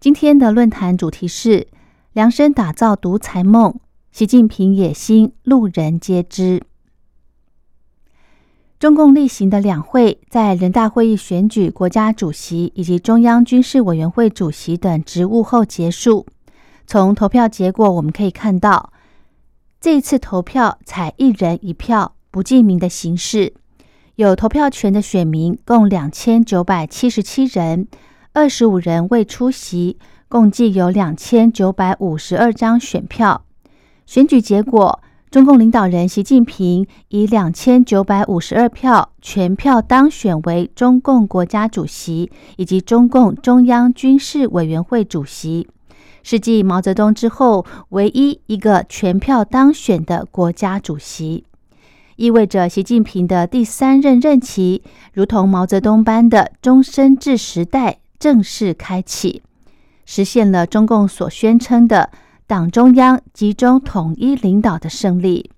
今天的论坛主题是量身打造独裁梦，习近平野心路人皆知。中共例行的两会在人大会议选举国家主席以及中央军事委员会主席等职务后结束。从投票结果我们可以看到，这一次投票采一人一票不记名的形式。有投票权的选民共两千九百七十七人，二十五人未出席，共计有两千九百五十二张选票。选举结果，中共领导人习近平以两千九百五十二票全票当选为中共国家主席以及中共中央军事委员会主席，是继毛泽东之后唯一一个全票当选的国家主席。意味着习近平的第三任任期，如同毛泽东般的终身制时代正式开启，实现了中共所宣称的党中央集中统一领导的胜利。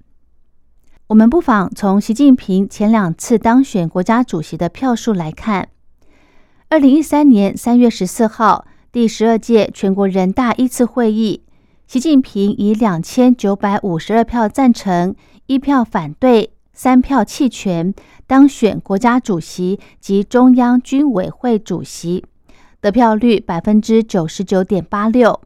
我们不妨从习近平前两次当选国家主席的票数来看：二零一三年三月十四号，第十二届全国人大一次会议，习近平以两千九百五十二票赞成。一票反对，三票弃权，当选国家主席及中央军委会主席，得票率百分之九十九点八六。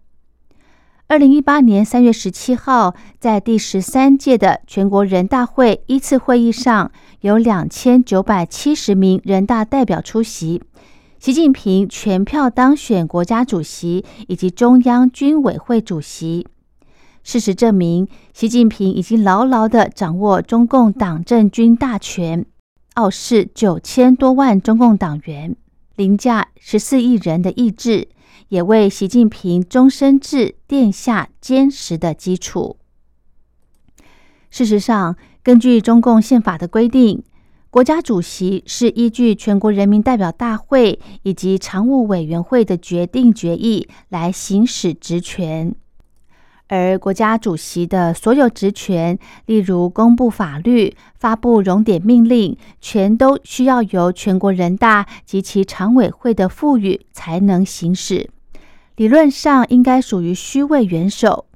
二零一八年三月十七号，在第十三届的全国人大会一次会议上，有两千九百七十名人大代表出席，习近平全票当选国家主席以及中央军委会主席。事实证明，习近平已经牢牢地掌握中共党政军大权，傲视九千多万中共党员，凌驾十四亿人的意志，也为习近平终身制奠下坚实的基础。事实上，根据中共宪法的规定，国家主席是依据全国人民代表大会以及常务委员会的决定决议来行使职权。而国家主席的所有职权，例如公布法律、发布熔点命令，全都需要由全国人大及其常委会的赋予才能行使。理论上应该属于虚位元首，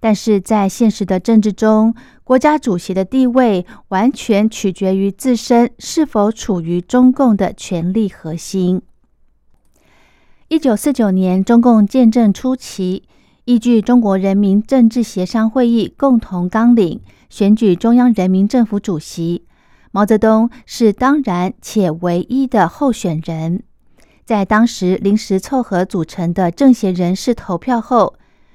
但是在现实的政治中，国家主席的地位完全取决于自身是否处于中共的权力核心。一九四九年，中共建政初期。依据中国人民政治协商会议共同纲领选举中央人民政府主席，毛泽东是当然且唯一的候选人。在当时临时凑合组成的政协人士投票后，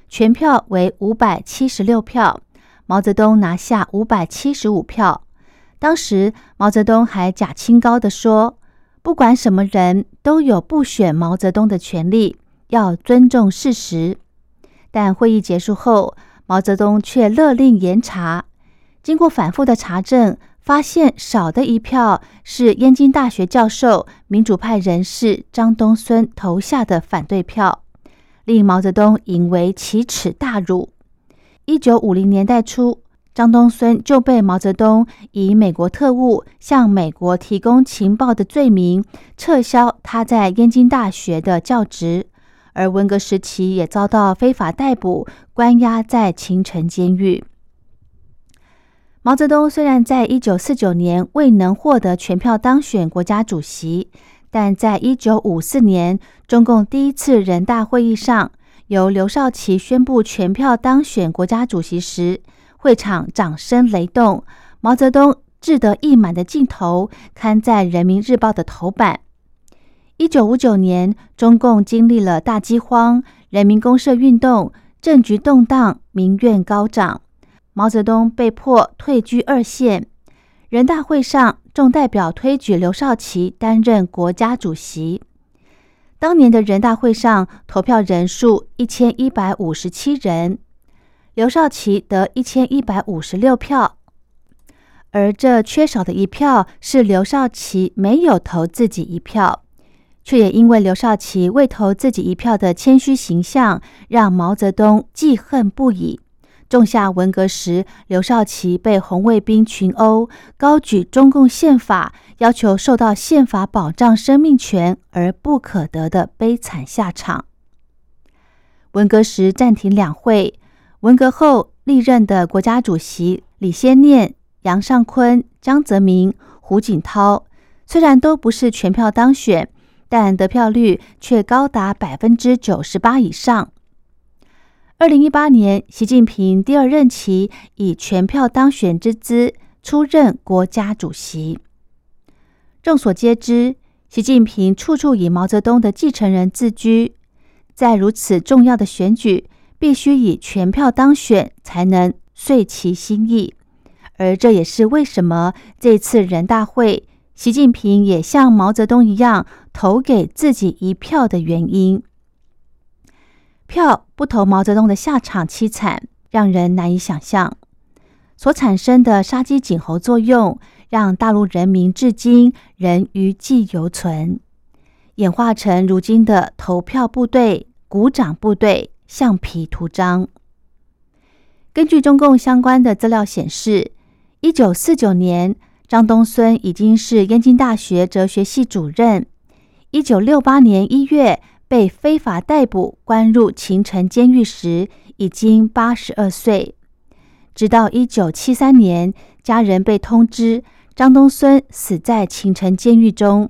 全票为五百七十六票，毛泽东拿下五百七十五票。当时毛泽东还假清高的说：“不管什么人都有不选毛泽东的权利，要尊重事实。”但会议结束后，毛泽东却勒令严查。经过反复的查证，发现少的一票是燕京大学教授、民主派人士张东荪投下的反对票，令毛泽东引为奇耻大辱。一九五零年代初，张东荪就被毛泽东以美国特务向美国提供情报的罪名，撤销他在燕京大学的教职。而文革时期也遭到非法逮捕，关押在秦城监狱。毛泽东虽然在一九四九年未能获得全票当选国家主席，但在一九五四年中共第一次人大会议上，由刘少奇宣布全票当选国家主席时，会场掌声雷动，毛泽东志得意满的镜头刊在《人民日报》的头版。一九五九年，中共经历了大饥荒、人民公社运动，政局动荡，民怨高涨。毛泽东被迫退居二线。人大会上，众代表推举刘少奇担任国家主席。当年的人大会上投票人数一千一百五十七人，刘少奇得一千一百五十六票，而这缺少的一票是刘少奇没有投自己一票。却也因为刘少奇未投自己一票的谦虚形象，让毛泽东记恨不已，种下文革时刘少奇被红卫兵群殴，高举中共宪法，要求受到宪法保障生命权而不可得的悲惨下场。文革时暂停两会，文革后历任的国家主席李先念、杨尚昆、江泽民、胡锦涛，虽然都不是全票当选。但得票率却高达百分之九十八以上。二零一八年，习近平第二任期以全票当选之姿出任国家主席。众所皆知，习近平处处以毛泽东的继承人自居，在如此重要的选举，必须以全票当选才能遂其心意。而这也是为什么这次人大会。习近平也像毛泽东一样投给自己一票的原因，票不投毛泽东的下场凄惨，让人难以想象。所产生的杀鸡儆猴作用，让大陆人民至今仍余悸犹存，演化成如今的投票部队、鼓掌部队、橡皮图章。根据中共相关的资料显示，一九四九年。张东荪已经是燕京大学哲学系主任。一九六八年一月被非法逮捕，关入秦城监狱时，已经八十二岁。直到一九七三年，家人被通知张东荪死在秦城监狱中。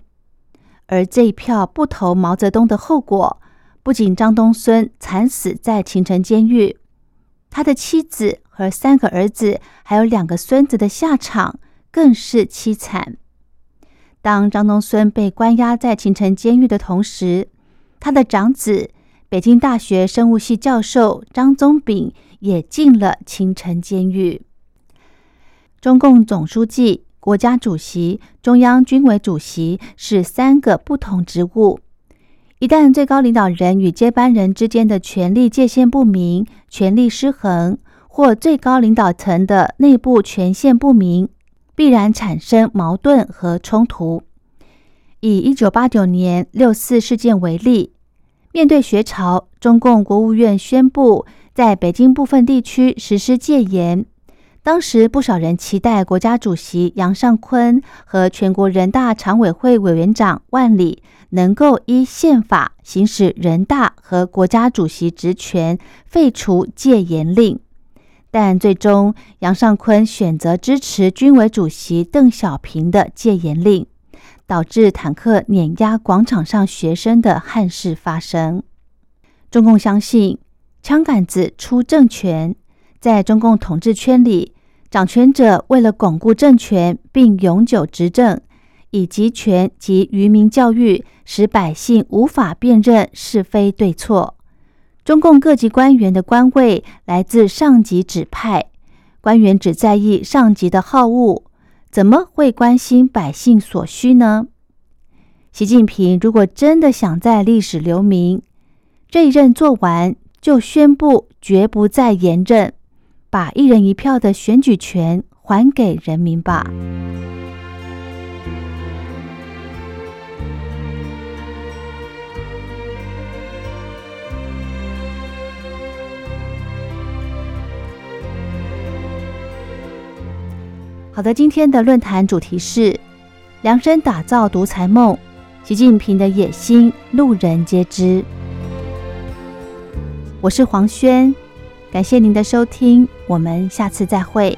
而这一票不投毛泽东的后果，不仅张东荪惨死在秦城监狱，他的妻子和三个儿子，还有两个孙子的下场。更是凄惨。当张东荪被关押在秦城监狱的同时，他的长子北京大学生物系教授张宗炳也进了秦城监狱。中共总书记、国家主席、中央军委主席是三个不同职务。一旦最高领导人与接班人之间的权力界限不明、权力失衡，或最高领导层的内部权限不明，必然产生矛盾和冲突。以一九八九年六四事件为例，面对学潮，中共国务院宣布在北京部分地区实施戒严。当时不少人期待国家主席杨尚昆和全国人大常委会委员长万里能够依宪法行使人大和国家主席职权，废除戒严令。但最终，杨尚昆选择支持军委主席邓小平的戒严令，导致坦克碾压广场上学生的憾事发生。中共相信“枪杆子出政权”，在中共统治圈里，掌权者为了巩固政权并永久执政，以集权及愚民教育，使百姓无法辨认是非对错。中共各级官员的官位来自上级指派，官员只在意上级的好恶，怎么会关心百姓所需呢？习近平如果真的想在历史留名，这一任做完就宣布绝不再延任，把一人一票的选举权还给人民吧。好的，今天的论坛主题是量身打造独裁梦，习近平的野心路人皆知。我是黄轩，感谢您的收听，我们下次再会。